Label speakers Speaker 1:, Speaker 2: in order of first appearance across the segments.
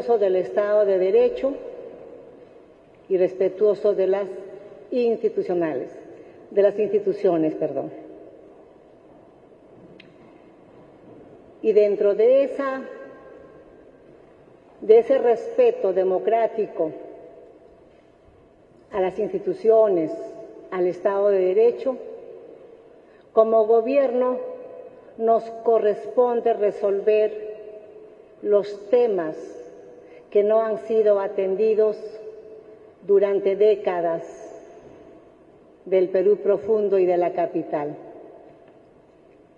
Speaker 1: respetuoso del Estado de Derecho y respetuoso de las institucionales, de las instituciones, perdón. Y dentro de esa de ese respeto democrático a las instituciones, al Estado de Derecho, como gobierno nos corresponde resolver los temas que no han sido atendidos durante décadas del Perú profundo y de la capital.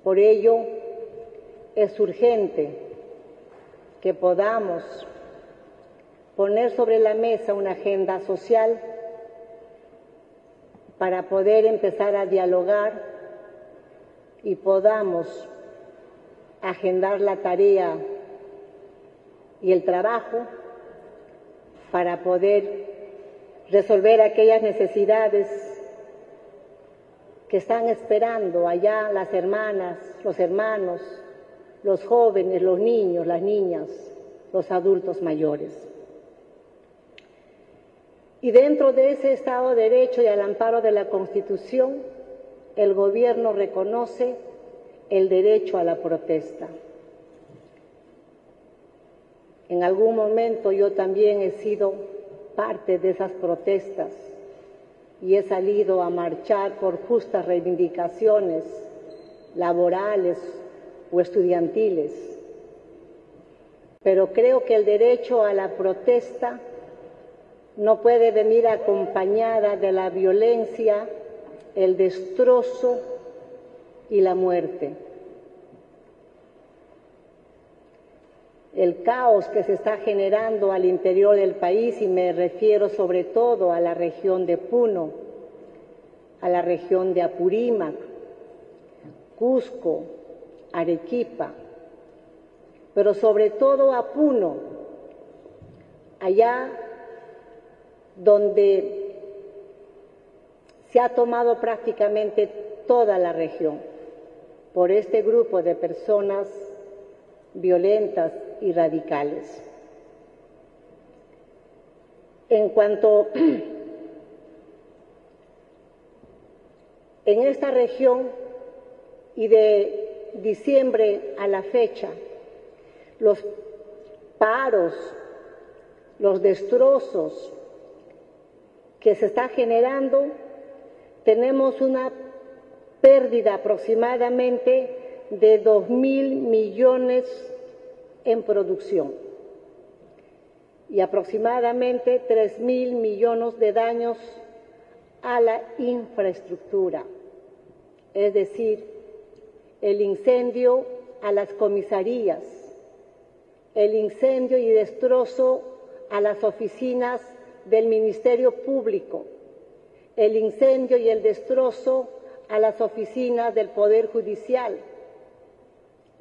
Speaker 1: Por ello, es urgente que podamos poner sobre la mesa una agenda social para poder empezar a dialogar y podamos agendar la tarea y el trabajo para poder resolver aquellas necesidades que están esperando allá las hermanas, los hermanos, los jóvenes, los niños, las niñas, los adultos mayores. Y dentro de ese Estado de Derecho y al amparo de la Constitución, el gobierno reconoce el derecho a la protesta. En algún momento yo también he sido parte de esas protestas y he salido a marchar por justas reivindicaciones laborales o estudiantiles. Pero creo que el derecho a la protesta no puede venir acompañada de la violencia, el destrozo y la muerte. El caos que se está generando al interior del país, y me refiero sobre todo a la región de Puno, a la región de Apurímac, Cusco, Arequipa, pero sobre todo a Puno, allá donde se ha tomado prácticamente toda la región por este grupo de personas violentas y radicales. En cuanto en esta región y de diciembre a la fecha, los paros, los destrozos, que se está generando, tenemos una pérdida aproximadamente de dos mil millones en producción y aproximadamente tres mil millones de daños a la infraestructura, es decir, el incendio a las comisarías, el incendio y destrozo a las oficinas del Ministerio Público, el incendio y el destrozo a las oficinas del Poder Judicial,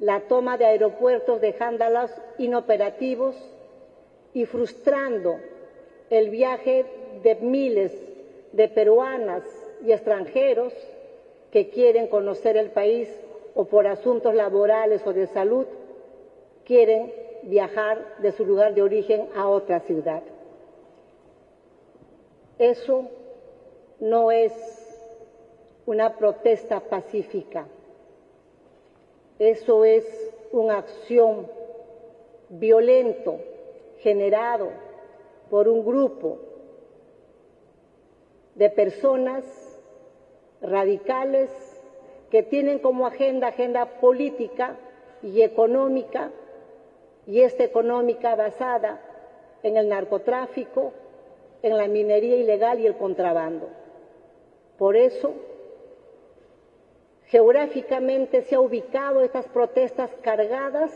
Speaker 1: la toma de aeropuertos dejándolos inoperativos y frustrando el viaje de miles de peruanas y extranjeros que quieren conocer el país o por asuntos laborales o de salud quieren viajar de su lugar de origen a otra ciudad. Eso no es una protesta pacífica. Eso es una acción violento generado por un grupo de personas radicales que tienen como agenda agenda política y económica y esta económica basada en el narcotráfico, en la minería ilegal y el contrabando. Por eso Geográficamente se ha ubicado estas protestas cargadas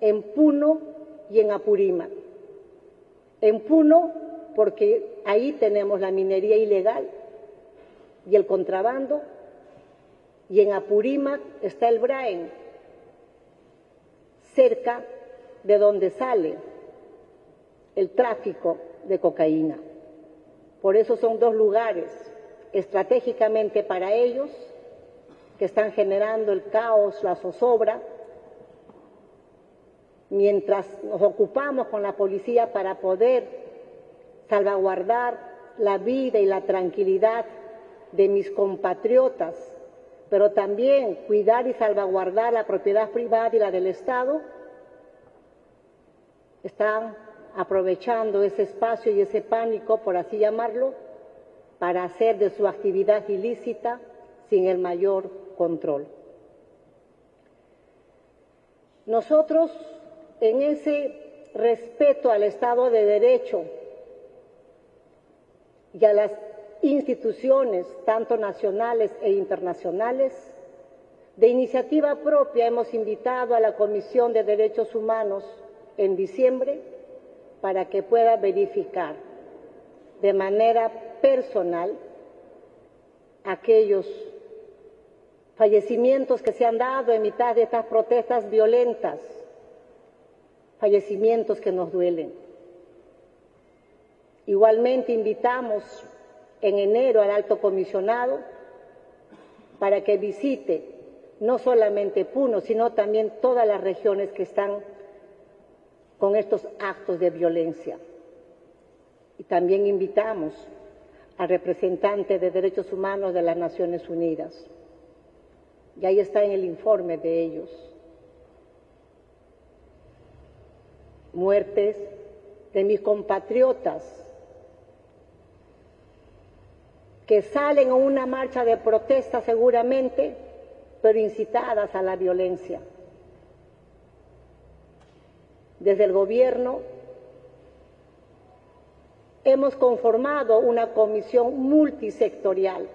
Speaker 1: en Puno y en Apurímac. En Puno, porque ahí tenemos la minería ilegal y el contrabando, y en Apurímac está el Braen, cerca de donde sale el tráfico de cocaína. Por eso son dos lugares estratégicamente para ellos que están generando el caos, la zozobra, mientras nos ocupamos con la policía para poder salvaguardar la vida y la tranquilidad de mis compatriotas, pero también cuidar y salvaguardar la propiedad privada y la del Estado, están aprovechando ese espacio y ese pánico, por así llamarlo, para hacer de su actividad ilícita sin el mayor control. Nosotros, en ese respeto al Estado de Derecho y a las instituciones, tanto nacionales e internacionales, de iniciativa propia hemos invitado a la Comisión de Derechos Humanos en diciembre para que pueda verificar de manera personal aquellos fallecimientos que se han dado en mitad de estas protestas violentas, fallecimientos que nos duelen. Igualmente invitamos en enero al alto comisionado para que visite no solamente Puno, sino también todas las regiones que están con estos actos de violencia. Y también invitamos al representante de derechos humanos de las Naciones Unidas. Y ahí está en el informe de ellos. Muertes de mis compatriotas que salen a una marcha de protesta seguramente, pero incitadas a la violencia desde el gobierno hemos conformado una comisión multisectorial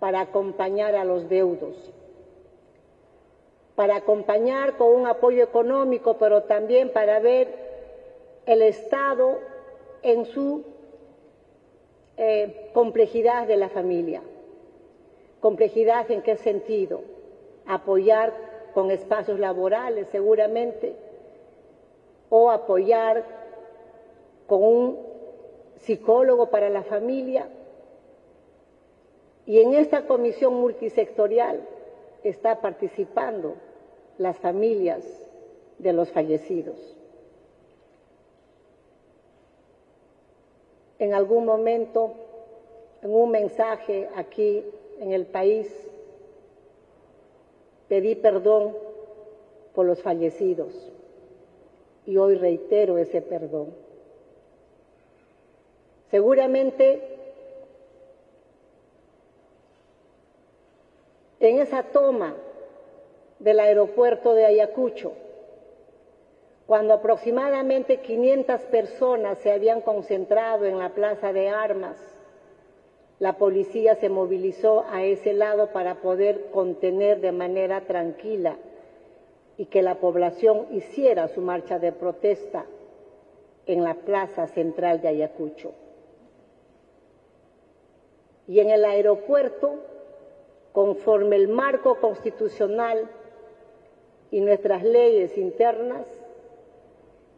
Speaker 1: para acompañar a los deudos, para acompañar con un apoyo económico, pero también para ver el Estado en su eh, complejidad de la familia. ¿Complejidad en qué sentido? Apoyar con espacios laborales, seguramente, o apoyar con un psicólogo para la familia. Y en esta comisión multisectorial está participando las familias de los fallecidos. En algún momento, en un mensaje aquí en el país, pedí perdón por los fallecidos y hoy reitero ese perdón. Seguramente en esa toma del aeropuerto de Ayacucho, cuando aproximadamente 500 personas se habían concentrado en la plaza de armas, la policía se movilizó a ese lado para poder contener de manera tranquila y que la población hiciera su marcha de protesta en la plaza central de Ayacucho. Y en el aeropuerto, conforme el marco constitucional y nuestras leyes internas,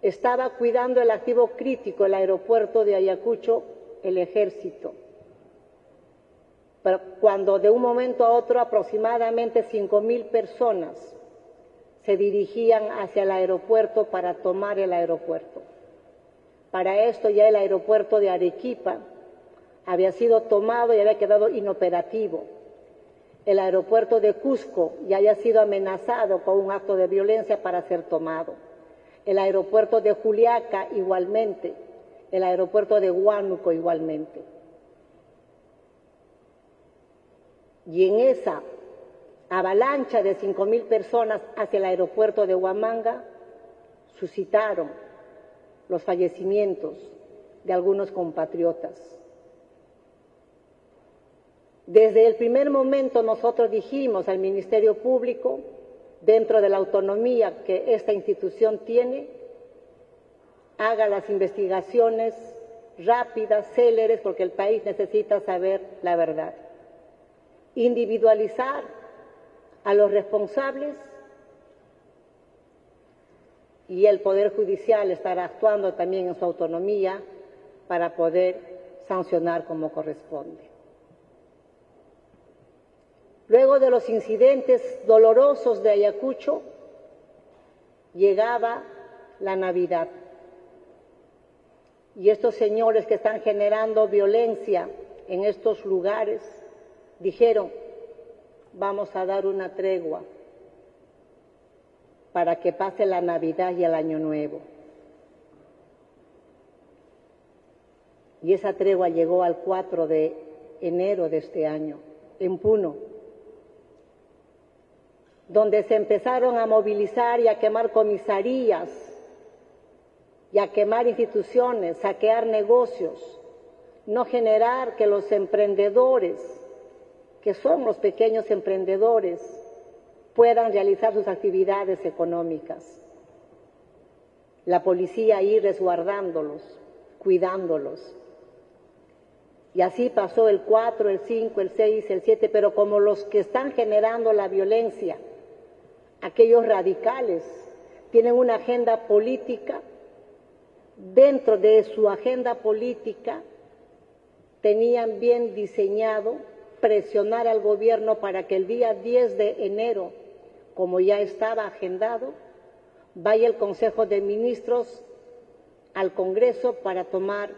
Speaker 1: estaba cuidando el activo crítico el aeropuerto de Ayacucho, el ejército. Pero cuando de un momento a otro aproximadamente cinco mil personas se dirigían hacia el aeropuerto para tomar el aeropuerto. Para esto ya el aeropuerto de Arequipa había sido tomado y había quedado inoperativo. El aeropuerto de Cusco ya había sido amenazado con un acto de violencia para ser tomado. El aeropuerto de Juliaca igualmente. El aeropuerto de Huánuco igualmente. Y en esa avalancha de cinco mil personas hacia el aeropuerto de Huamanga suscitaron los fallecimientos de algunos compatriotas. Desde el primer momento nosotros dijimos al Ministerio Público, dentro de la autonomía que esta institución tiene, haga las investigaciones rápidas, céleres, porque el país necesita saber la verdad. Individualizar a los responsables y el Poder Judicial estará actuando también en su autonomía para poder sancionar como corresponde. Luego de los incidentes dolorosos de Ayacucho, llegaba la Navidad. Y estos señores que están generando violencia en estos lugares dijeron, vamos a dar una tregua para que pase la Navidad y el Año Nuevo. Y esa tregua llegó al 4 de enero de este año, en Puno, donde se empezaron a movilizar y a quemar comisarías y a quemar instituciones, saquear negocios, no generar que los emprendedores, que son los pequeños emprendedores, puedan realizar sus actividades económicas. La policía ahí resguardándolos, cuidándolos. Y así pasó el 4, el 5, el 6, el 7, pero como los que están generando la violencia, aquellos radicales, tienen una agenda política, dentro de su agenda política tenían bien diseñado presionar al gobierno para que el día 10 de enero como ya estaba agendado, vaya el Consejo de Ministros al Congreso para tomar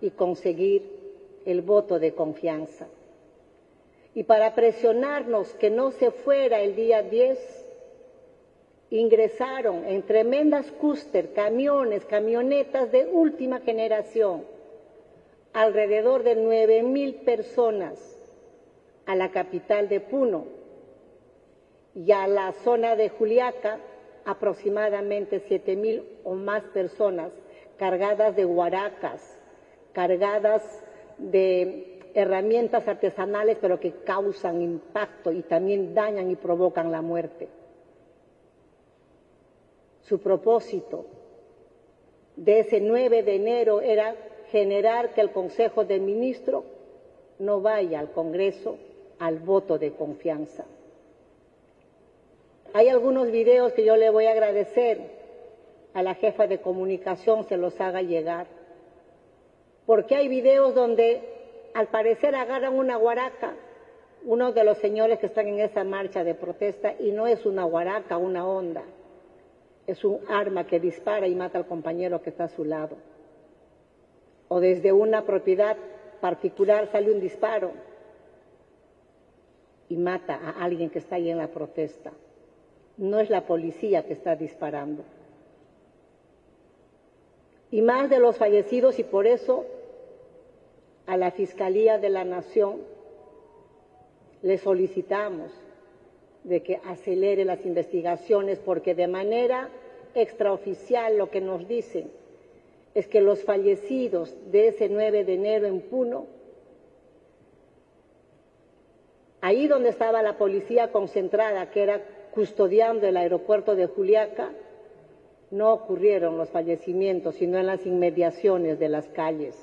Speaker 1: y conseguir el voto de confianza. Y para presionarnos que no se fuera el día 10, ingresaron en tremendas cúster, camiones, camionetas de última generación, alrededor de nueve mil personas a la capital de Puno, y a la zona de Juliaca aproximadamente siete mil o más personas cargadas de huaracas, cargadas de herramientas artesanales, pero que causan impacto y también dañan y provocan la muerte. Su propósito de ese 9 de enero era generar que el Consejo de Ministros no vaya al Congreso al voto de confianza. Hay algunos videos que yo le voy a agradecer a la jefa de comunicación se los haga llegar. Porque hay videos donde al parecer agarran una guaraca, uno de los señores que están en esa marcha de protesta, y no es una guaraca, una onda. Es un arma que dispara y mata al compañero que está a su lado. O desde una propiedad particular sale un disparo y mata a alguien que está ahí en la protesta no es la policía que está disparando. Y más de los fallecidos y por eso a la Fiscalía de la Nación le solicitamos de que acelere las investigaciones porque de manera extraoficial lo que nos dicen es que los fallecidos de ese 9 de enero en Puno, ahí donde estaba la policía concentrada, que era custodiando el aeropuerto de Juliaca, no ocurrieron los fallecimientos, sino en las inmediaciones de las calles.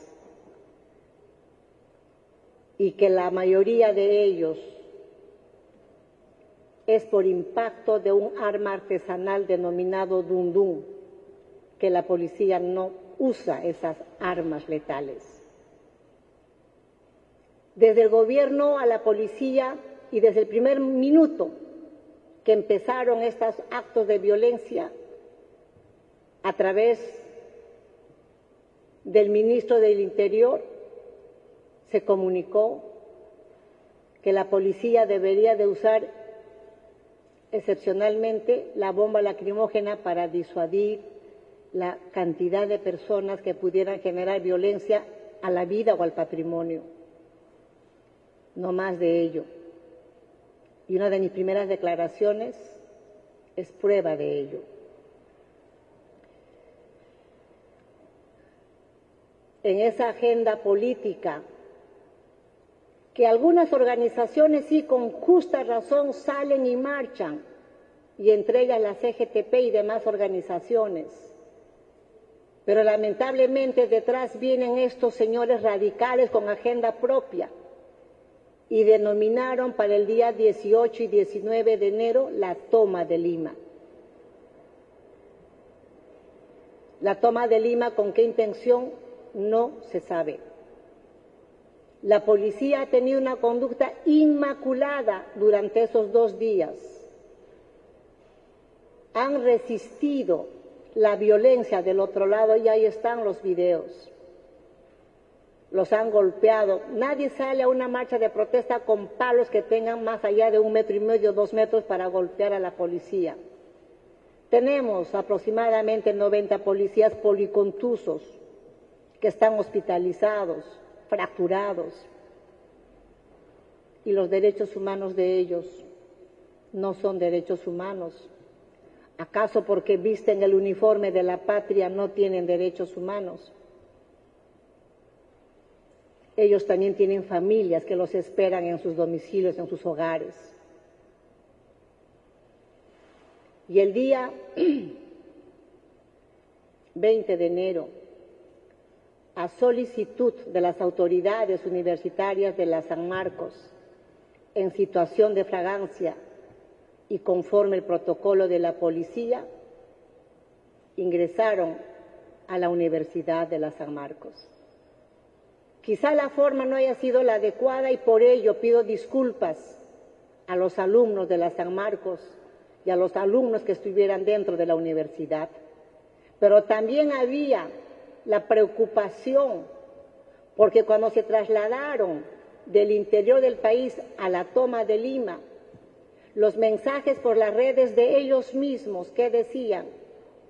Speaker 1: Y que la mayoría de ellos es por impacto de un arma artesanal denominado dundún, que la policía no usa esas armas letales. Desde el gobierno a la policía y desde el primer minuto que empezaron estos actos de violencia a través del ministro del Interior, se comunicó que la policía debería de usar excepcionalmente la bomba lacrimógena para disuadir la cantidad de personas que pudieran generar violencia a la vida o al patrimonio. No más de ello y una de mis primeras declaraciones es prueba de ello. En esa agenda política que algunas organizaciones sí con justa razón salen y marchan, y entre ellas la CGTP y demás organizaciones. Pero lamentablemente detrás vienen estos señores radicales con agenda propia y denominaron para el día 18 y 19 de enero la toma de Lima. La toma de Lima, ¿con qué intención? No se sabe. La policía ha tenido una conducta inmaculada durante esos dos días. Han resistido la violencia del otro lado y ahí están los videos. Los han golpeado. Nadie sale a una marcha de protesta con palos que tengan más allá de un metro y medio, dos metros para golpear a la policía. Tenemos aproximadamente 90 policías policontusos que están hospitalizados, fracturados, y los derechos humanos de ellos no son derechos humanos. ¿Acaso porque visten el uniforme de la patria no tienen derechos humanos? Ellos también tienen familias que los esperan en sus domicilios, en sus hogares. Y el día 20 de enero, a solicitud de las autoridades universitarias de la San Marcos, en situación de fragancia y conforme el protocolo de la policía, ingresaron a la Universidad de la San Marcos. Quizá la forma no haya sido la adecuada y por ello pido disculpas a los alumnos de la San Marcos y a los alumnos que estuvieran dentro de la universidad. Pero también había la preocupación porque cuando se trasladaron del interior del país a la toma de Lima, los mensajes por las redes de ellos mismos que decían,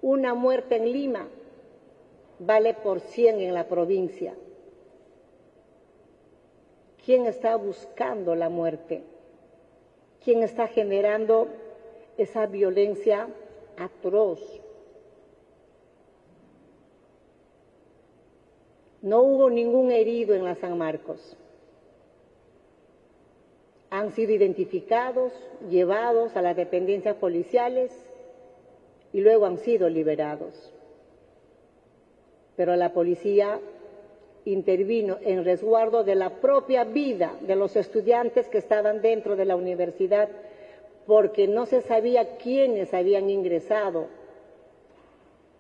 Speaker 1: una muerte en Lima vale por cien en la provincia. ¿Quién está buscando la muerte? ¿Quién está generando esa violencia atroz? No hubo ningún herido en la San Marcos. Han sido identificados, llevados a las dependencias policiales y luego han sido liberados. Pero la policía intervino en resguardo de la propia vida de los estudiantes que estaban dentro de la universidad porque no se sabía quiénes habían ingresado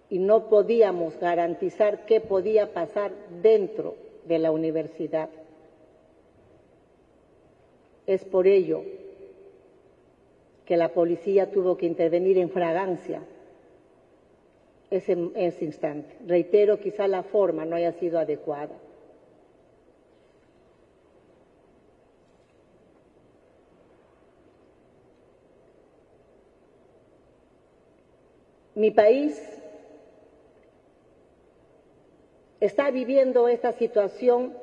Speaker 1: y no podíamos garantizar qué podía pasar dentro de la universidad. Es por ello que la policía tuvo que intervenir en fragancia ese, ese instante. Reitero, quizá la forma no haya sido adecuada. Mi país está viviendo esta situación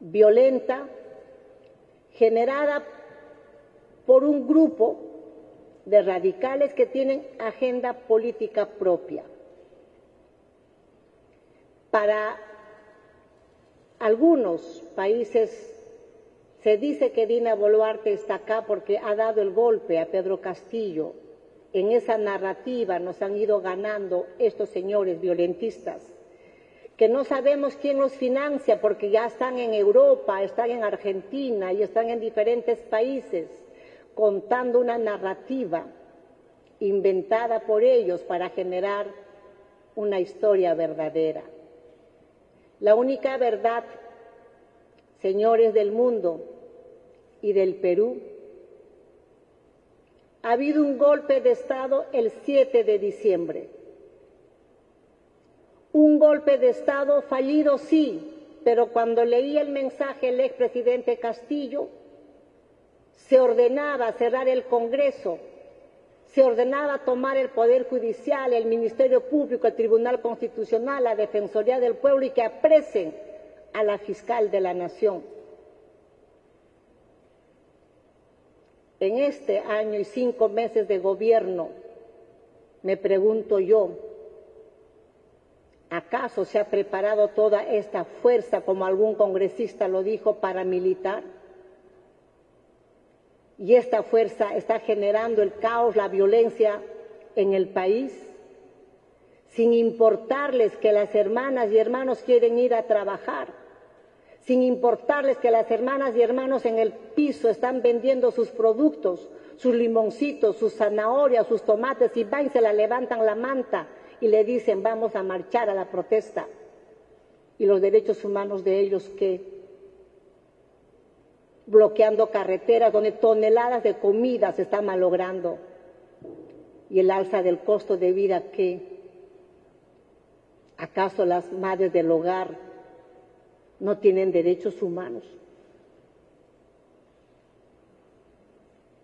Speaker 1: violenta generada por un grupo de radicales que tienen agenda política propia. Para algunos países se dice que Dina Boluarte está acá porque ha dado el golpe a Pedro Castillo en esa narrativa nos han ido ganando estos señores violentistas, que no sabemos quién los financia porque ya están en Europa, están en Argentina y están en diferentes países contando una narrativa inventada por ellos para generar una historia verdadera. La única verdad, señores del mundo y del Perú, ha habido un golpe de Estado el 7 de diciembre. Un golpe de Estado fallido, sí, pero cuando leí el mensaje el expresidente Castillo, se ordenaba cerrar el Congreso, se ordenaba tomar el Poder Judicial, el Ministerio Público, el Tribunal Constitucional, la Defensoría del Pueblo y que apresen a la fiscal de la Nación. En este año y cinco meses de gobierno, me pregunto yo, ¿Acaso se ha preparado toda esta fuerza, como algún congresista lo dijo, paramilitar? Y esta fuerza está generando el caos, la violencia en el país, sin importarles que las hermanas y hermanos quieren ir a trabajar, sin importarles que las hermanas y hermanos en el piso están vendiendo sus productos, sus limoncitos, sus zanahorias, sus tomates, y van y se la levantan la manta y le dicen vamos a marchar a la protesta. Y los derechos humanos de ellos que bloqueando carreteras donde toneladas de comida se están malogrando y el alza del costo de vida que acaso las madres del hogar no tienen derechos humanos.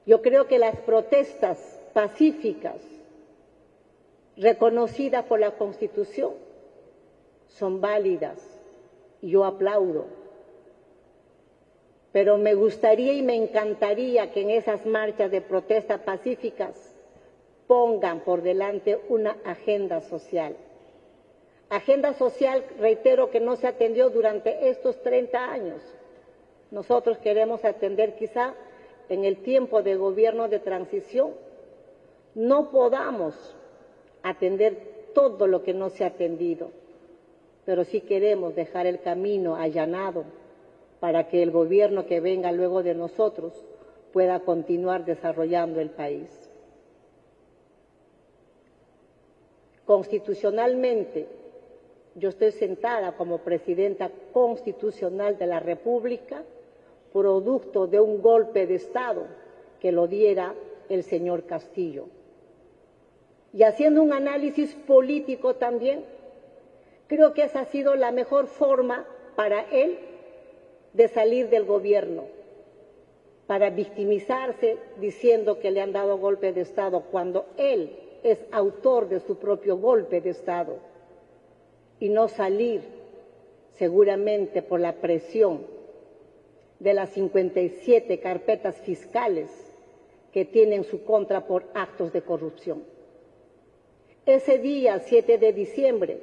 Speaker 1: Yo creo que las protestas pacíficas reconocidas por la Constitución son válidas y yo aplaudo pero me gustaría y me encantaría que en esas marchas de protesta pacíficas pongan por delante una agenda social. Agenda social, reitero, que no se atendió durante estos 30 años. Nosotros queremos atender quizá en el tiempo de gobierno de transición. No podamos atender todo lo que no se ha atendido, pero sí queremos dejar el camino allanado para que el gobierno que venga luego de nosotros pueda continuar desarrollando el país. Constitucionalmente, yo estoy sentada como presidenta constitucional de la República, producto de un golpe de Estado que lo diera el señor Castillo. Y haciendo un análisis político también, creo que esa ha sido la mejor forma para él de salir del gobierno para victimizarse diciendo que le han dado golpe de Estado cuando él es autor de su propio golpe de Estado y no salir seguramente por la presión de las 57 carpetas fiscales que tienen su contra por actos de corrupción. Ese día, 7 de diciembre,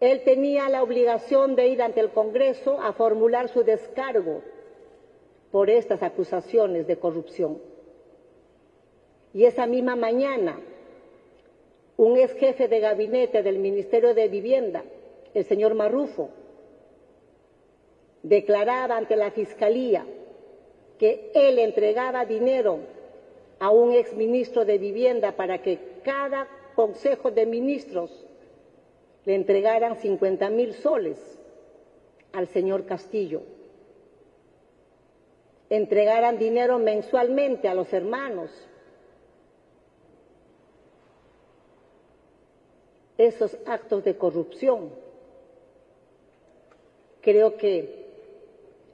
Speaker 1: él tenía la obligación de ir ante el Congreso a formular su descargo por estas acusaciones de corrupción. Y esa misma mañana, un ex jefe de gabinete del Ministerio de Vivienda, el señor Marrufo, declaraba ante la Fiscalía que él entregaba dinero a un ex ministro de Vivienda para que cada Consejo de Ministros le entregaran 50 mil soles al señor Castillo, entregaran dinero mensualmente a los hermanos. Esos actos de corrupción creo que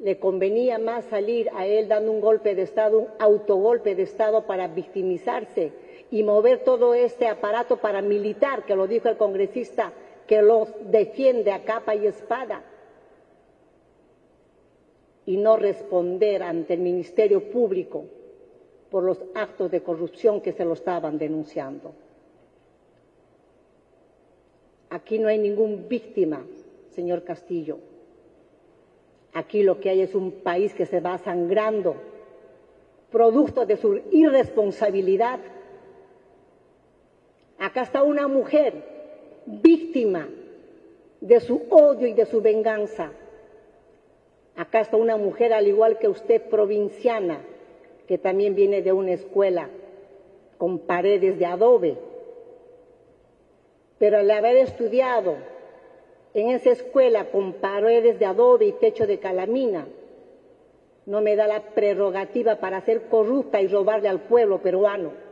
Speaker 1: le convenía más salir a él dando un golpe de Estado, un autogolpe de Estado para victimizarse y mover todo este aparato paramilitar, que lo dijo el congresista que los defiende a capa y espada y no responder ante el Ministerio Público por los actos de corrupción que se lo estaban denunciando. Aquí no hay ninguna víctima, señor Castillo. Aquí lo que hay es un país que se va sangrando, producto de su irresponsabilidad. Acá está una mujer víctima de su odio y de su venganza. Acá está una mujer al igual que usted, provinciana, que también viene de una escuela con paredes de adobe. Pero al haber estudiado en esa escuela con paredes de adobe y techo de calamina, no me da la prerrogativa para ser corrupta y robarle al pueblo peruano.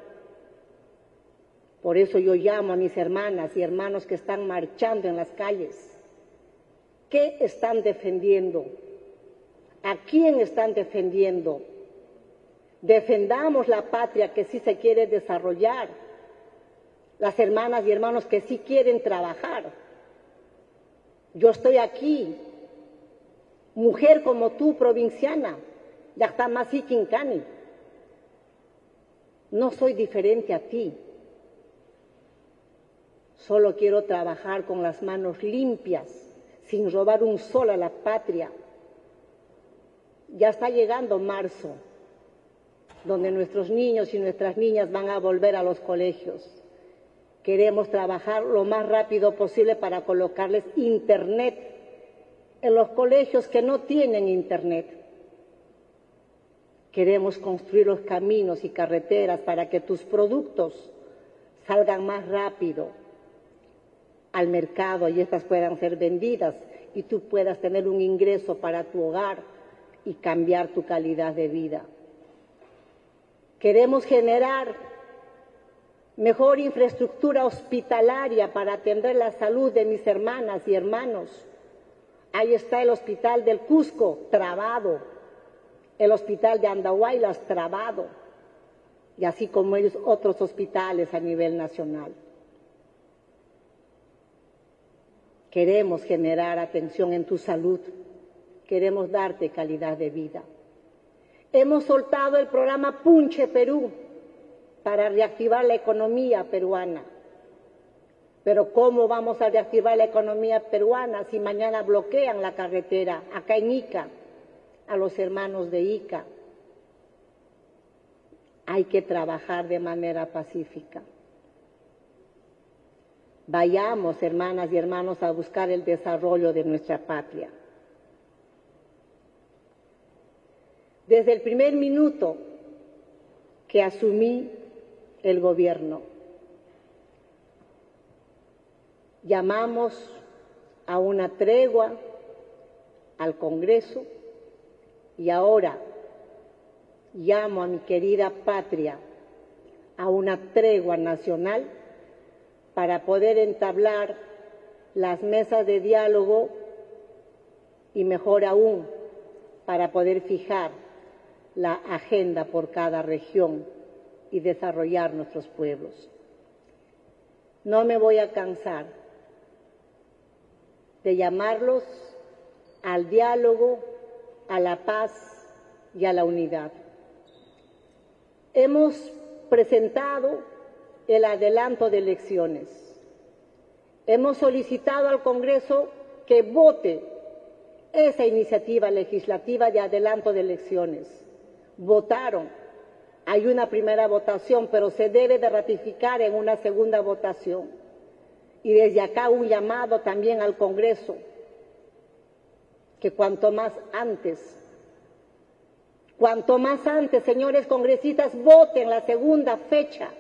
Speaker 1: Por eso yo llamo a mis hermanas y hermanos que están marchando en las calles. ¿Qué están defendiendo? ¿A quién están defendiendo? Defendamos la patria que sí se quiere desarrollar. Las hermanas y hermanos que sí quieren trabajar. Yo estoy aquí, mujer como tú, provinciana, Yachtamasi Quincani. No soy diferente a ti Solo quiero trabajar con las manos limpias, sin robar un sol a la patria. Ya está llegando marzo, donde nuestros niños y nuestras niñas van a volver a los colegios. Queremos trabajar lo más rápido posible para colocarles internet en los colegios que no tienen internet. Queremos construir los caminos y carreteras para que tus productos salgan más rápido al mercado y estas puedan ser vendidas y tú puedas tener un ingreso para tu hogar y cambiar tu calidad de vida. Queremos generar mejor infraestructura hospitalaria para atender la salud de mis hermanas y hermanos. Ahí está el hospital del Cusco, trabado. El hospital de Andahuaylas, trabado. Y así como ellos, otros hospitales a nivel nacional. Queremos generar atención en tu salud. Queremos darte calidad de vida. Hemos soltado el programa Punche Perú para reactivar la economía peruana. Pero ¿cómo vamos a reactivar la economía peruana si mañana bloquean la carretera acá en Ica a los hermanos de Ica? Hay que trabajar de manera pacífica. Vayamos, hermanas y hermanos, a buscar el desarrollo de nuestra patria. Desde el primer minuto que asumí el gobierno, llamamos a una tregua al Congreso y ahora llamo a mi querida patria a una tregua nacional para poder entablar las mesas de diálogo y mejor aún para poder fijar la agenda por cada región y desarrollar nuestros pueblos. No me voy a cansar de llamarlos al diálogo, a la paz y a la unidad. Hemos presentado el adelanto de elecciones. Hemos solicitado al Congreso que vote esa iniciativa legislativa de adelanto de elecciones. Votaron. Hay una primera votación, pero se debe de ratificar en una segunda votación. Y desde acá un llamado también al Congreso, que cuanto más antes, cuanto más antes, señores congresistas, voten la segunda fecha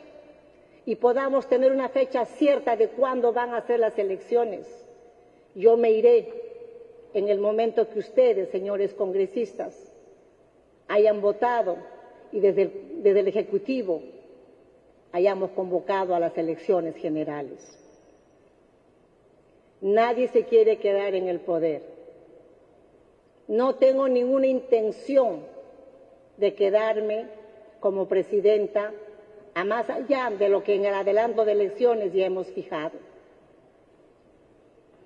Speaker 1: y podamos tener una fecha cierta de cuándo van a ser las elecciones. Yo me iré en el momento que ustedes, señores congresistas, hayan votado y desde el, desde el Ejecutivo hayamos convocado a las elecciones generales. Nadie se quiere quedar en el poder. No tengo ninguna intención de quedarme como presidenta a más allá de lo que en el adelanto de elecciones ya hemos fijado.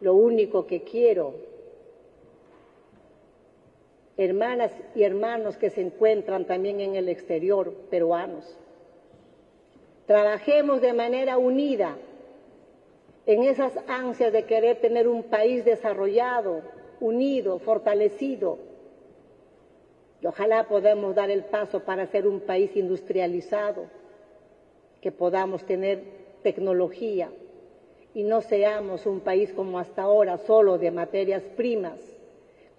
Speaker 1: Lo único que quiero, hermanas y hermanos que se encuentran también en el exterior, peruanos, trabajemos de manera unida en esas ansias de querer tener un país desarrollado, unido, fortalecido. Y ojalá podamos dar el paso para ser un país industrializado que podamos tener tecnología y no seamos un país como hasta ahora solo de materias primas,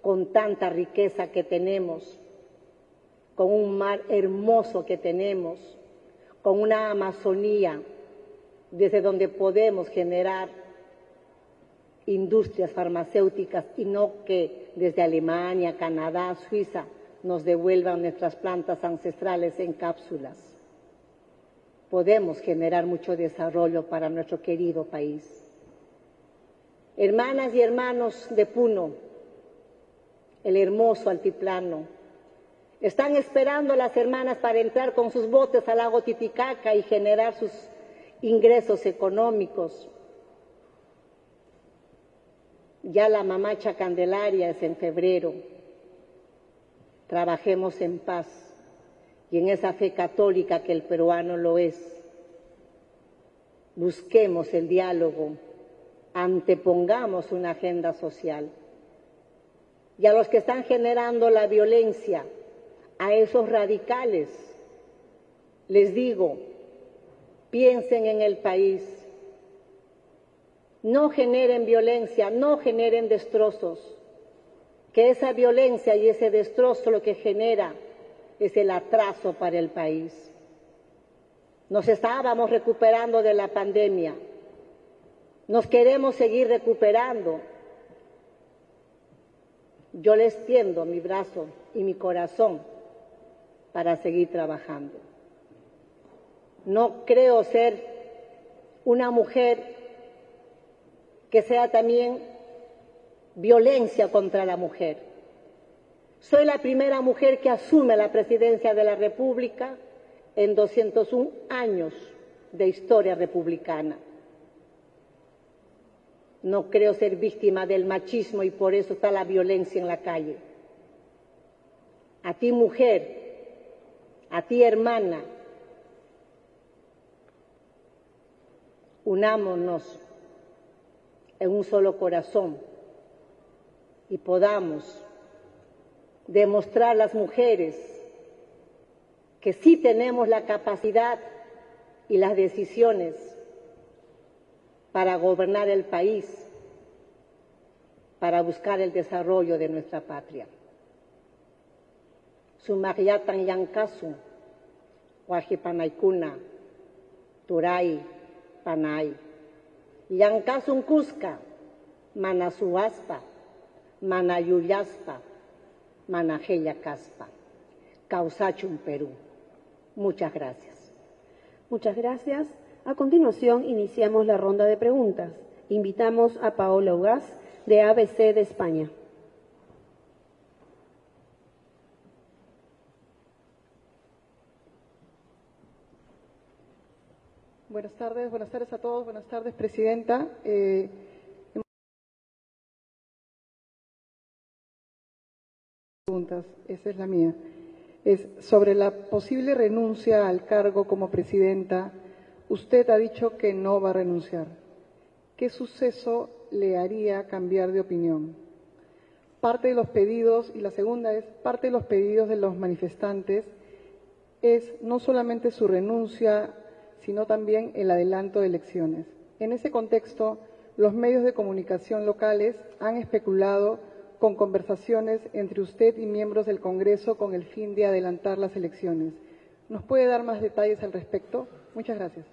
Speaker 1: con tanta riqueza que tenemos, con un mar hermoso que tenemos, con una Amazonía desde donde podemos generar industrias farmacéuticas y no que desde Alemania, Canadá, Suiza nos devuelvan nuestras plantas ancestrales en cápsulas podemos generar mucho desarrollo para nuestro querido país. Hermanas y hermanos de Puno, el hermoso altiplano, están esperando las hermanas para entrar con sus botes al lago Titicaca y generar sus ingresos económicos. Ya la mamacha Candelaria es en febrero. Trabajemos en paz y en esa fe católica que el peruano lo es. busquemos el diálogo, antepongamos una agenda social. Y a los que están generando la violencia, a esos radicales, les digo, piensen en el país, no generen violencia, no generen destrozos, que esa violencia y ese destrozo lo que genera es el atraso para el país. Nos estábamos recuperando de la pandemia, nos queremos seguir recuperando. Yo les tiendo mi brazo y mi corazón para seguir trabajando. No creo ser una mujer que sea también violencia contra la mujer. Soy la primera mujer que asume la presidencia de la República en 201 años de historia republicana. No creo ser víctima del machismo y por eso está la violencia en la calle. A ti mujer, a ti hermana, unámonos en un solo corazón y podamos demostrar las mujeres que sí tenemos la capacidad y las decisiones para gobernar el país, para buscar el desarrollo de nuestra patria. Sumaryatan yankasu, Panaikuna, Turay, Panay. Yankasun Cusca, Manasuaspa, Manayuyaspa, Manajeya Caspa, Causachum, Perú. Muchas gracias.
Speaker 2: Muchas gracias. A continuación, iniciamos la ronda de preguntas. Invitamos a Paola Ugaz, de ABC de España.
Speaker 3: Buenas tardes, buenas tardes a todos, buenas tardes, Presidenta. Eh, esa es la mía. Es sobre la posible renuncia al cargo como Presidenta. Usted ha dicho que no va a renunciar. ¿Qué suceso le haría cambiar de opinión? Parte de los pedidos, y la segunda es, parte de los pedidos de los manifestantes es no solamente su renuncia sino también el adelanto de elecciones. En ese contexto, los medios de comunicación locales han especulado con conversaciones entre usted y miembros del Congreso con el fin de adelantar las elecciones. ¿Nos puede dar más detalles al respecto? Muchas gracias.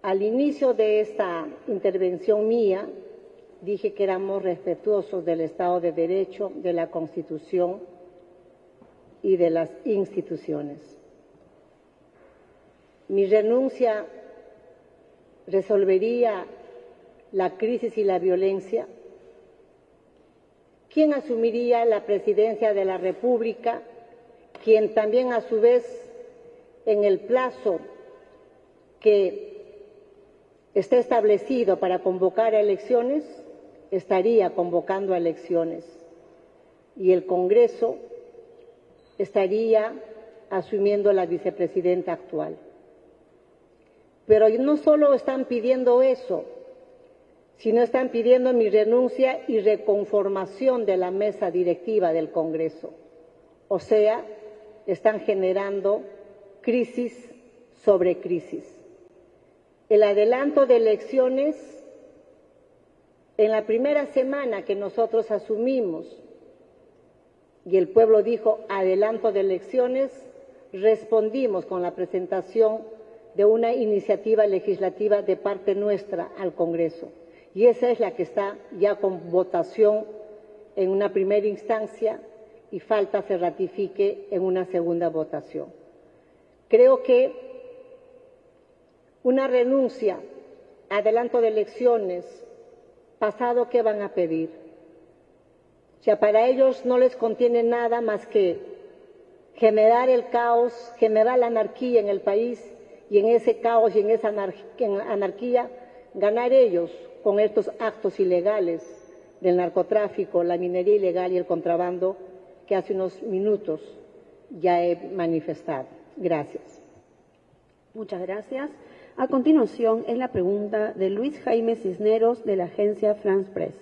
Speaker 1: Al inicio de esta intervención mía, dije que éramos respetuosos del Estado de Derecho, de la Constitución y de las instituciones. Mi renuncia resolvería la crisis y la violencia. ¿Quién asumiría la presidencia de la República? Quien también a su vez en el plazo que está establecido para convocar a elecciones, estaría convocando a elecciones. Y el Congreso estaría asumiendo la vicepresidenta actual. Pero no solo están pidiendo eso, sino están pidiendo mi renuncia y reconformación de la mesa directiva del Congreso. O sea, están generando crisis sobre crisis. El adelanto de elecciones, en la primera semana que nosotros asumimos y el pueblo dijo adelanto de elecciones, respondimos con la presentación de una iniciativa legislativa de parte nuestra al Congreso. Y esa es la que está ya con votación en una primera instancia y falta se ratifique en una segunda votación. Creo que una renuncia, adelanto de elecciones, pasado, ¿qué van a pedir? O sea, para ellos no les contiene nada más que generar el caos, generar la anarquía en el país y en ese caos y en esa anarquía ganar ellos con estos actos ilegales del narcotráfico, la minería ilegal y el contrabando que hace unos minutos ya he manifestado. Gracias.
Speaker 2: Muchas gracias. A continuación es la pregunta de Luis Jaime Cisneros de la agencia France Press.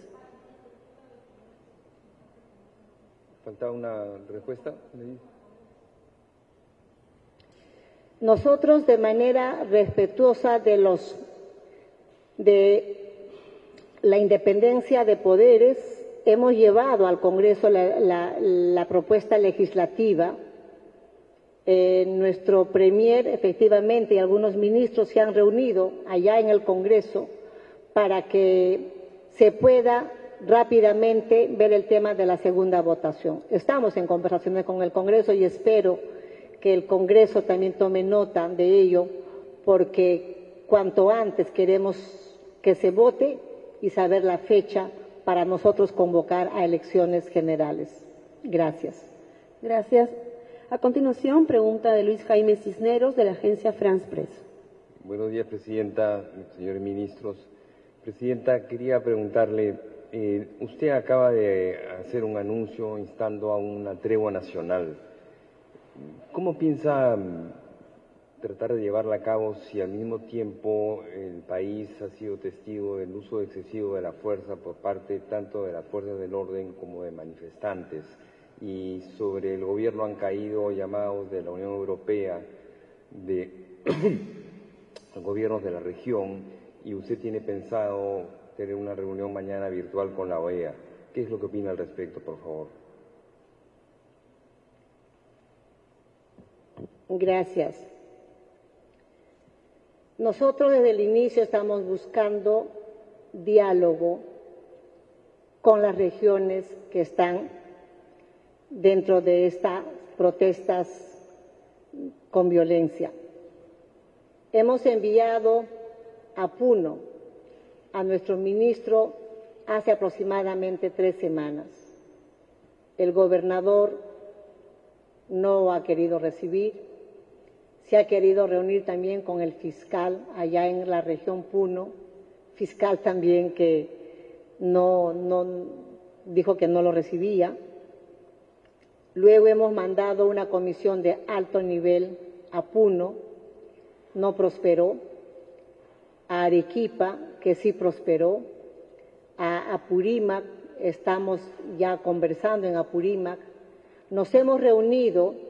Speaker 4: Faltaba una respuesta.
Speaker 1: Nosotros de manera respetuosa de los de la independencia de poderes hemos llevado al Congreso la, propuesta legislativa. Eh, nuestro Premier, efectivamente, y algunos ministros se han reunido allá en el Congreso para que se pueda rápidamente ver el tema de la segunda votación. Estamos en conversaciones con el Congreso y espero que el Congreso también tome nota de ello, porque cuanto antes queremos que se vote y saber la fecha para nosotros convocar a elecciones generales. Gracias.
Speaker 2: Gracias. A continuación, pregunta de Luis Jaime Cisneros de la agencia France Press.
Speaker 4: Buenos días, Presidenta, señores ministros. Presidenta, quería preguntarle, eh, usted acaba de hacer un anuncio instando a una tregua nacional ¿Cómo piensa mm, tratar de llevarla a cabo si al mismo tiempo el país ha sido testigo del uso excesivo de la fuerza por parte tanto de las fuerzas del orden como de manifestantes? Y sobre el gobierno han caído llamados de la Unión Europea, de gobiernos de la región, y usted tiene pensado tener una reunión mañana virtual con la OEA. ¿Qué es lo que opina al respecto, por favor?
Speaker 1: Gracias. Nosotros desde el inicio estamos buscando diálogo con las regiones que están dentro de estas protestas con violencia. Hemos enviado a Puno a nuestro ministro hace aproximadamente tres semanas. El gobernador no ha querido recibir se ha querido reunir también con el fiscal allá en la región Puno, fiscal también que no, no dijo que no lo recibía. Luego hemos mandado una comisión de alto nivel a Puno, no prosperó. A Arequipa, que sí prosperó. A Apurímac, estamos ya conversando en Apurímac. Nos hemos reunido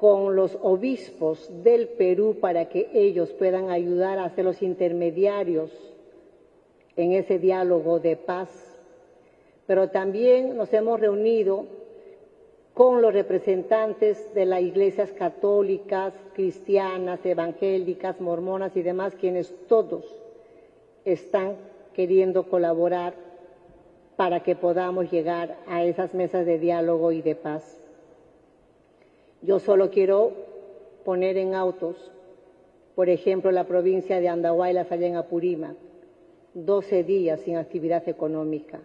Speaker 1: con los obispos del Perú para que ellos puedan ayudar a ser los intermediarios en ese diálogo de paz. Pero también nos hemos reunido con los representantes de las iglesias católicas, cristianas, evangélicas, mormonas y demás, quienes todos están queriendo colaborar para que podamos llegar a esas mesas de diálogo y de paz. Yo solo quiero poner en autos, por ejemplo, la provincia de Andahuayla, en Apurímac, 12 días sin actividad económica,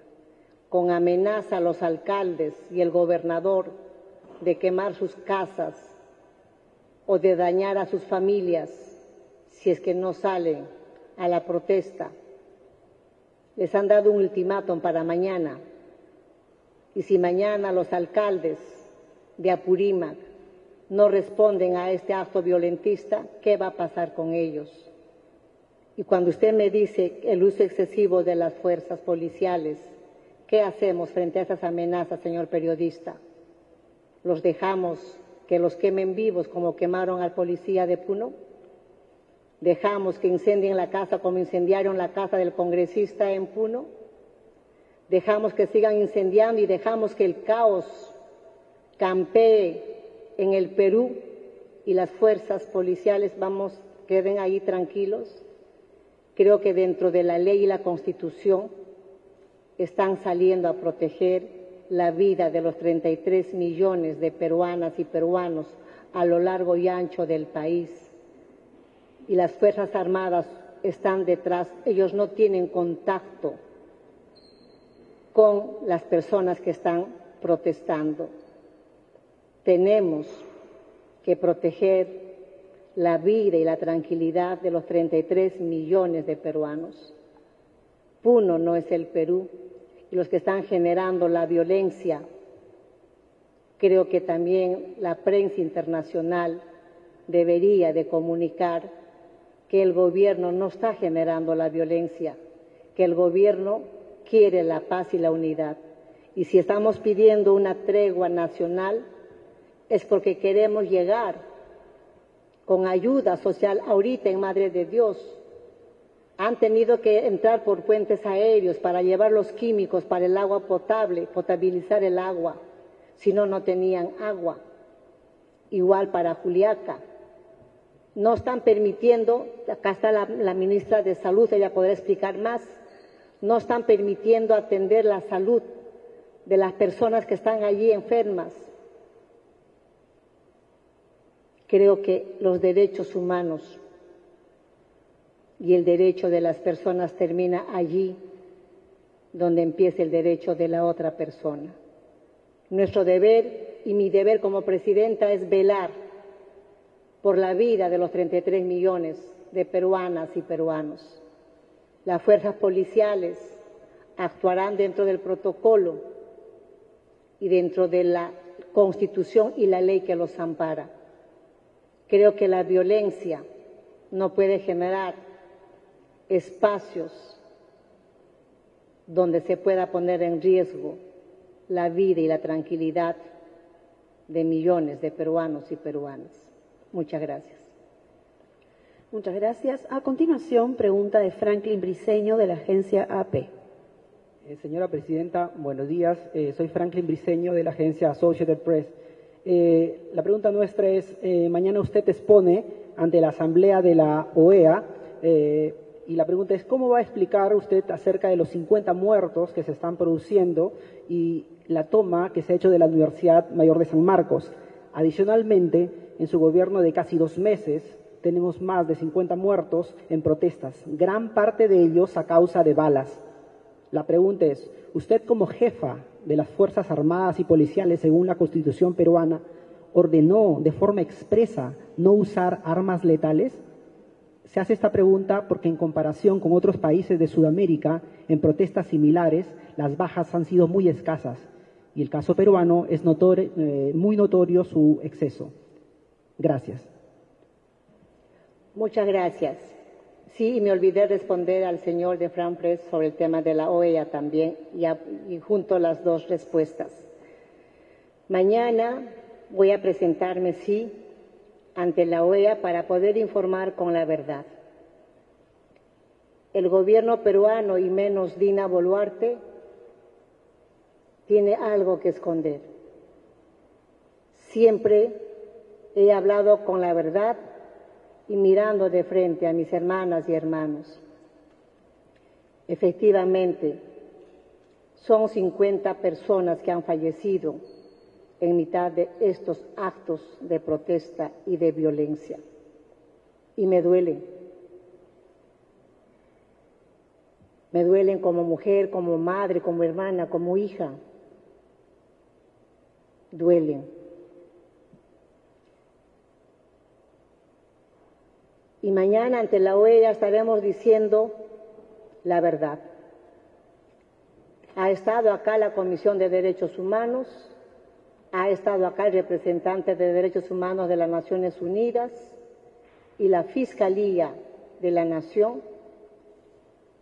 Speaker 1: con amenaza a los alcaldes y el gobernador de quemar sus casas o de dañar a sus familias si es que no salen a la protesta. Les han dado un ultimátum para mañana. Y si mañana los alcaldes de Apurímac no responden a este acto violentista, ¿qué va a pasar con ellos? Y cuando usted me dice el uso excesivo de las fuerzas policiales, ¿qué hacemos frente a esas amenazas, señor periodista? ¿Los dejamos que los quemen vivos como quemaron al policía de Puno? ¿Dejamos que incendien la casa como incendiaron la casa del congresista en Puno? ¿Dejamos que sigan incendiando y dejamos que el caos campee en el Perú y las fuerzas policiales vamos, queden ahí tranquilos. Creo que dentro de la ley y la constitución están saliendo a proteger la vida de los 33 millones de peruanas y peruanos a lo largo y ancho del país. Y las Fuerzas Armadas están detrás, ellos no tienen contacto con las personas que están protestando. Tenemos que proteger la vida y la tranquilidad de los 33 millones de peruanos. Puno no es el Perú y los que están generando la violencia Creo que también la prensa internacional debería de comunicar que el gobierno no está generando la violencia, que el gobierno quiere la paz y la unidad. Y si estamos pidiendo una tregua nacional, es porque queremos llegar con ayuda social ahorita en Madre de Dios. Han tenido que entrar por puentes aéreos para llevar los químicos para el agua potable, potabilizar el agua. Si no, no tenían agua. Igual para Juliaca. No están permitiendo, acá está la, la ministra de Salud, ella podrá explicar más, no están permitiendo atender la salud de las personas que están allí enfermas. Creo que los derechos humanos y el derecho de las personas termina allí donde empieza el derecho de la otra persona. Nuestro deber y mi deber como presidenta es velar por la vida de los 33 millones de peruanas y peruanos. Las fuerzas policiales actuarán dentro del protocolo y dentro de la Constitución y la ley que los ampara. Creo que la violencia no puede generar espacios donde se pueda poner en riesgo la vida y la tranquilidad de millones de peruanos y peruanas. Muchas gracias.
Speaker 2: Muchas gracias. A continuación, pregunta de Franklin Briceño de la agencia AP.
Speaker 5: Eh, señora Presidenta, buenos días. Eh, soy Franklin Briceño de la agencia Associated Press. Eh, la pregunta nuestra es, eh, mañana usted expone ante la Asamblea de la OEA eh, y la pregunta es, ¿cómo va a explicar usted acerca de los 50 muertos que se están produciendo y la toma que se ha hecho de la Universidad Mayor de San Marcos? Adicionalmente, en su gobierno de casi dos meses, tenemos más de 50 muertos en protestas, gran parte de ellos a causa de balas. La pregunta es, usted como jefa de las Fuerzas Armadas y Policiales, según la Constitución peruana, ordenó de forma expresa no usar armas letales? Se hace esta pregunta porque en comparación con otros países de Sudamérica, en protestas similares, las bajas han sido muy escasas y el caso peruano es eh, muy notorio su exceso. Gracias.
Speaker 1: Muchas gracias. Sí, y me olvidé responder al señor de Fran Press sobre el tema de la OEA también, y, a, y junto las dos respuestas. Mañana voy a presentarme, sí, ante la OEA para poder informar con la verdad. El gobierno peruano y menos Dina Boluarte tiene algo que esconder. Siempre he hablado con la verdad y mirando de frente a mis hermanas y hermanos. Efectivamente, son 50 personas que han fallecido en mitad de estos actos de protesta y de violencia. Y me duelen. Me duelen como mujer, como madre, como hermana, como hija. Duelen. Y mañana ante la OEA estaremos diciendo la verdad. Ha estado acá la Comisión de Derechos Humanos, ha estado acá el representante de Derechos Humanos de las Naciones Unidas y la Fiscalía de la Nación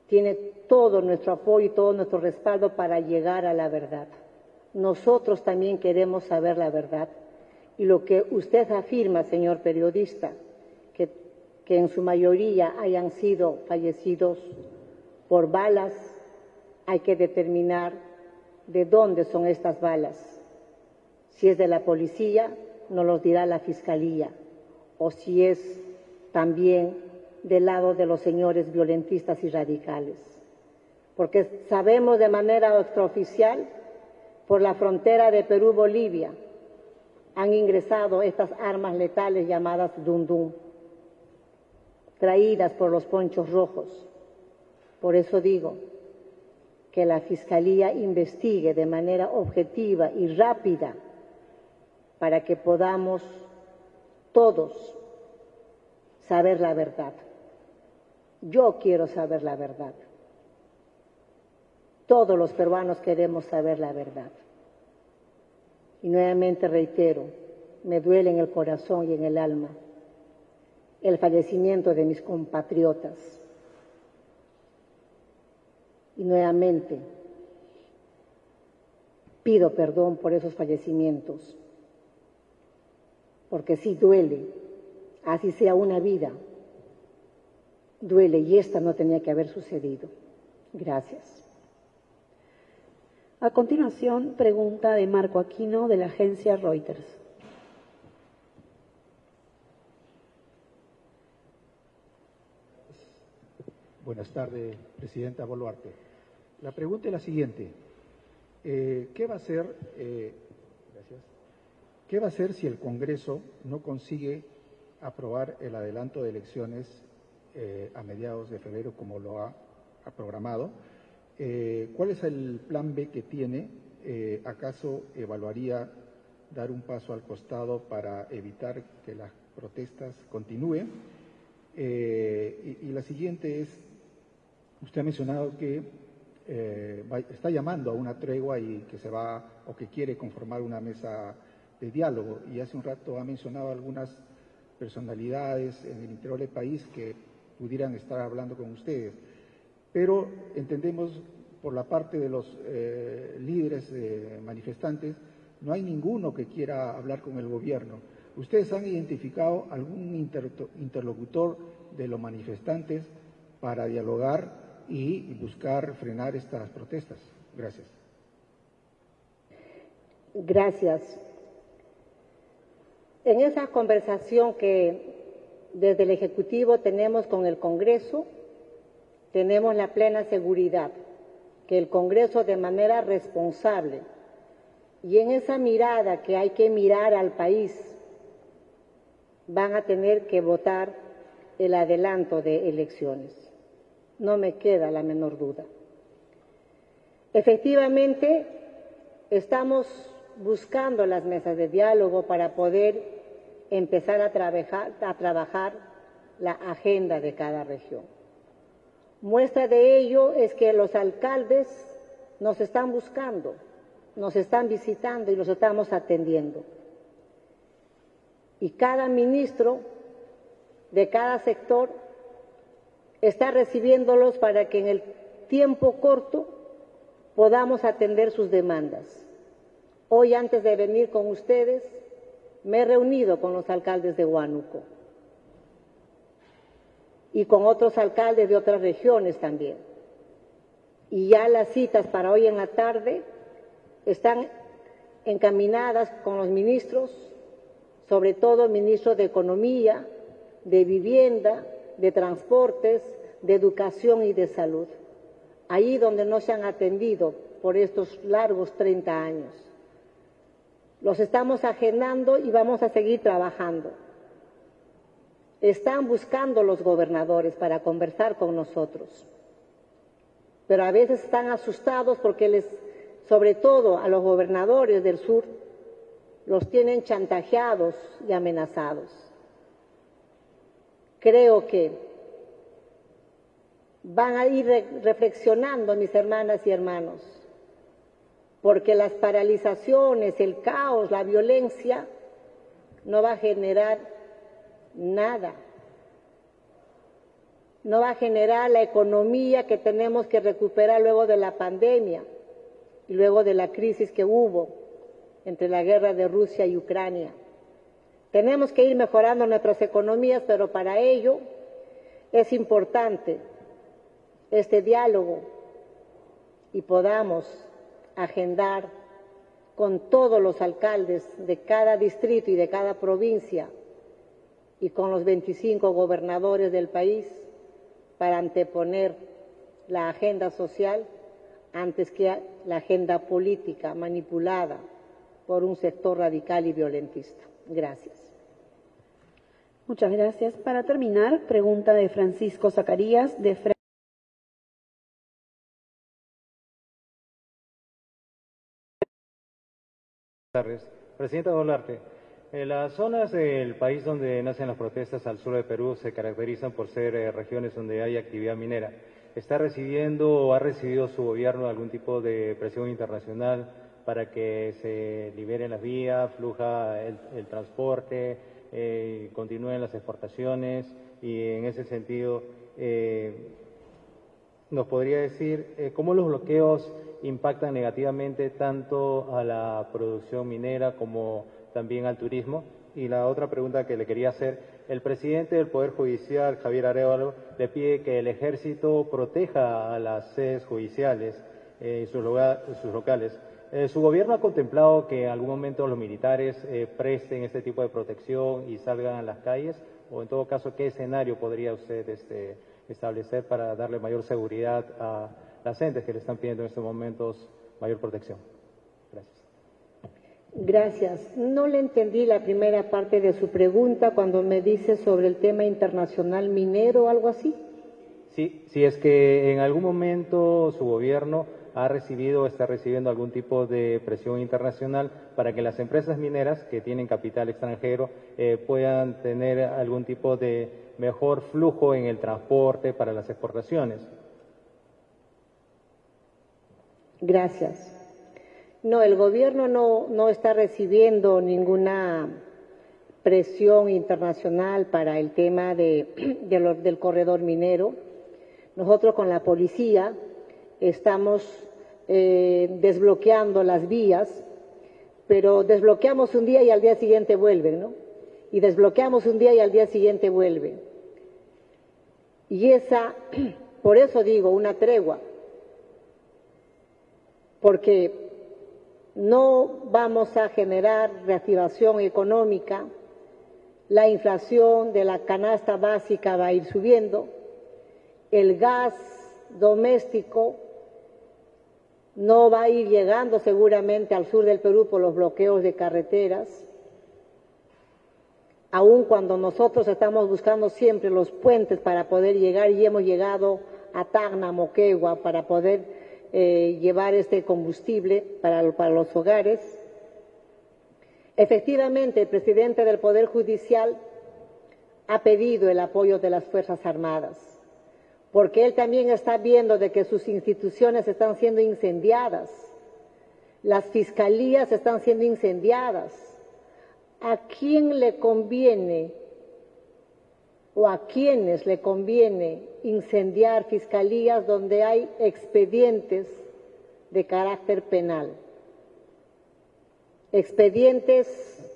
Speaker 1: tiene todo nuestro apoyo y todo nuestro respaldo para llegar a la verdad. Nosotros también queremos saber la verdad. Y lo que usted afirma, señor periodista, que en su mayoría hayan sido fallecidos por balas, hay que determinar de dónde son estas balas. Si es de la policía, nos lo dirá la fiscalía. O si es también del lado de los señores violentistas y radicales. Porque sabemos de manera extraoficial, por la frontera de Perú-Bolivia, han ingresado estas armas letales llamadas Dundum, traídas por los ponchos rojos. Por eso digo que la Fiscalía investigue de manera objetiva y rápida para que podamos todos saber la verdad. Yo quiero saber la verdad. Todos los peruanos queremos saber la verdad. Y nuevamente reitero, me duele en el corazón y en el alma el fallecimiento de mis compatriotas. Y nuevamente pido perdón por esos fallecimientos, porque sí duele, así sea una vida, duele y esta no tenía que haber sucedido. Gracias.
Speaker 2: A continuación, pregunta de Marco Aquino de la agencia Reuters.
Speaker 6: Buenas tardes, Presidenta Boluarte. La pregunta es la siguiente. Eh, ¿qué, va a hacer, eh, gracias, ¿Qué va a hacer si el Congreso no consigue aprobar el adelanto de elecciones eh, a mediados de febrero como lo ha, ha programado? ¿Cuál es el plan B que tiene? ¿Acaso evaluaría dar un paso al costado para evitar que las protestas continúen? y, la siguiente es, Usted ha mencionado que eh, está llamando a una tregua y que se va o que quiere conformar una mesa de diálogo. Y hace un rato ha mencionado algunas personalidades en el interior del país que pudieran estar hablando con ustedes. Pero entendemos por la parte de los eh, líderes eh, manifestantes, no hay ninguno que quiera hablar con el gobierno. ¿Ustedes han identificado algún interlocutor de los manifestantes para dialogar y buscar frenar estas protestas. Gracias.
Speaker 1: Gracias. En esa conversación que desde el Ejecutivo tenemos con el Congreso, tenemos la plena seguridad que el Congreso de manera responsable y en esa mirada que hay que mirar al país, van a tener que votar el adelanto de elecciones no me queda la menor duda. Efectivamente, estamos buscando las mesas de diálogo para poder empezar a trabajar, la agenda de cada región. Muestra de ello es que los alcaldes nos están buscando, nos están visitando y los estamos atendiendo. Y cada ministro de cada sector está recibiéndolos para que en el tiempo corto podamos atender sus demandas. Hoy, antes de venir con ustedes, me he reunido con los alcaldes de Huánuco y con otros alcaldes de otras regiones también. Y ya las citas para hoy en la tarde están encaminadas con los ministros, sobre todo el ministro de Economía, de Vivienda, de transportes, de educación y de salud, ahí donde no se han atendido por estos largos 30 años. Los estamos agendando y vamos a seguir trabajando. Están buscando los gobernadores para conversar con nosotros, pero a veces están asustados porque les, sobre todo a los gobernadores del sur, los tienen chantajeados y amenazados creo que van a ir reflexionando mis hermanas y hermanos, porque las paralizaciones, el caos, la violencia no va a generar nada. No va a generar la economía que tenemos que recuperar luego de la pandemia y luego de la crisis que hubo entre la guerra de Rusia y Ucrania. Tenemos que ir mejorando nuestras economías, pero para ello es importante este diálogo y podamos agendar con todos los alcaldes de cada distrito y de cada provincia y con los 25 gobernadores del país para anteponer la agenda social antes que la agenda política manipulada por un sector radical y violentista. Gracias.
Speaker 2: Muchas gracias. Para terminar, pregunta de Francisco Zacarías de Buenas
Speaker 7: tardes. Presidenta Dolarte, eh, las zonas del país donde nacen las protestas al sur de Perú se caracterizan por ser eh, regiones donde hay actividad minera. ¿Está recibiendo o ha recibido su gobierno algún tipo de presión internacional para que se liberen las vías, fluja el, transporte, eh, continúen las exportaciones y en ese sentido eh, nos podría decir eh, cómo los bloqueos impactan negativamente tanto a la producción minera como también al turismo. Y la otra pregunta que le quería hacer, el presidente del Poder Judicial, Javier Arevalo, le pide que el ejército proteja a las sedes judiciales y sus, locales. Eh, ¿Su gobierno ha contemplado que en algún momento los militares eh, presten este tipo de protección y salgan a las calles? O en todo caso, ¿qué escenario podría usted este, establecer para darle mayor seguridad a las entes que le están pidiendo en estos momentos mayor protección? Gracias.
Speaker 1: Gracias. No le entendí la primera parte de su pregunta cuando me dice sobre el tema internacional minero o algo así.
Speaker 7: Sí, si es que en algún momento su gobierno ha recibido o está recibiendo algún tipo de presión internacional para que las empresas mineras que tienen capital extranjero eh, puedan tener algún tipo de mejor flujo en el transporte para las exportaciones.
Speaker 1: Gracias. No, el gobierno no, no está recibiendo ninguna presión internacional para el tema de, del corredor minero. Nosotros con la policía estamos eh, desbloqueando las vías, pero desbloqueamos un día y al día siguiente vuelven, ¿no? Y desbloqueamos un día y al día siguiente vuelven. Y esa, por eso digo, una tregua, porque no vamos a generar reactivación económica, la inflación de la canasta básica va a ir subiendo, el gas doméstico no va a ir llegando seguramente al sur del Perú por los bloqueos de carreteras, aun cuando nosotros estamos buscando siempre los puentes para poder llegar y hemos llegado a Tacna, Moquegua, para poder eh, llevar este combustible para, para los hogares. Efectivamente, el presidente del Poder Judicial ha pedido el apoyo de las Fuerzas Armadas porque él también está viendo de que sus instituciones están siendo incendiadas, las fiscalías están siendo incendiadas. ¿A quién le conviene o a quiénes le conviene incendiar fiscalías donde hay expedientes de carácter penal? Expedientes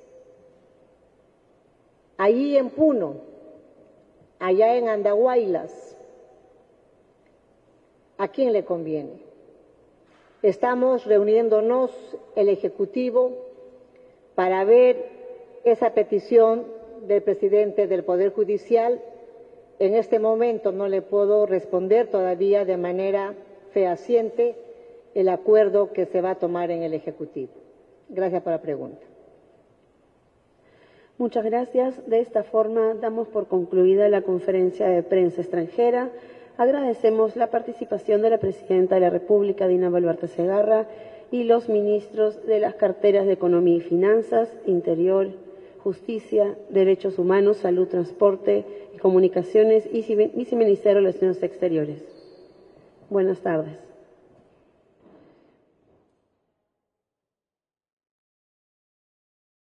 Speaker 1: allí en Puno, allá en Andahuaylas, ¿A quién le conviene? Estamos reuniéndonos el Ejecutivo para ver esa petición del presidente del Poder Judicial. En este momento no le puedo responder todavía de manera fehaciente el acuerdo que se va a tomar en el Ejecutivo. Gracias por la pregunta.
Speaker 2: Muchas gracias. De esta forma damos por concluida la conferencia de prensa extranjera. Agradecemos la participación de la Presidenta de la República, Dina Boluarte Segarra, y los ministros de las carteras de Economía y Finanzas, Interior, Justicia, Derechos Humanos, Salud, Transporte y Comunicaciones y Viceministerio de Relaciones Exteriores. Buenas tardes.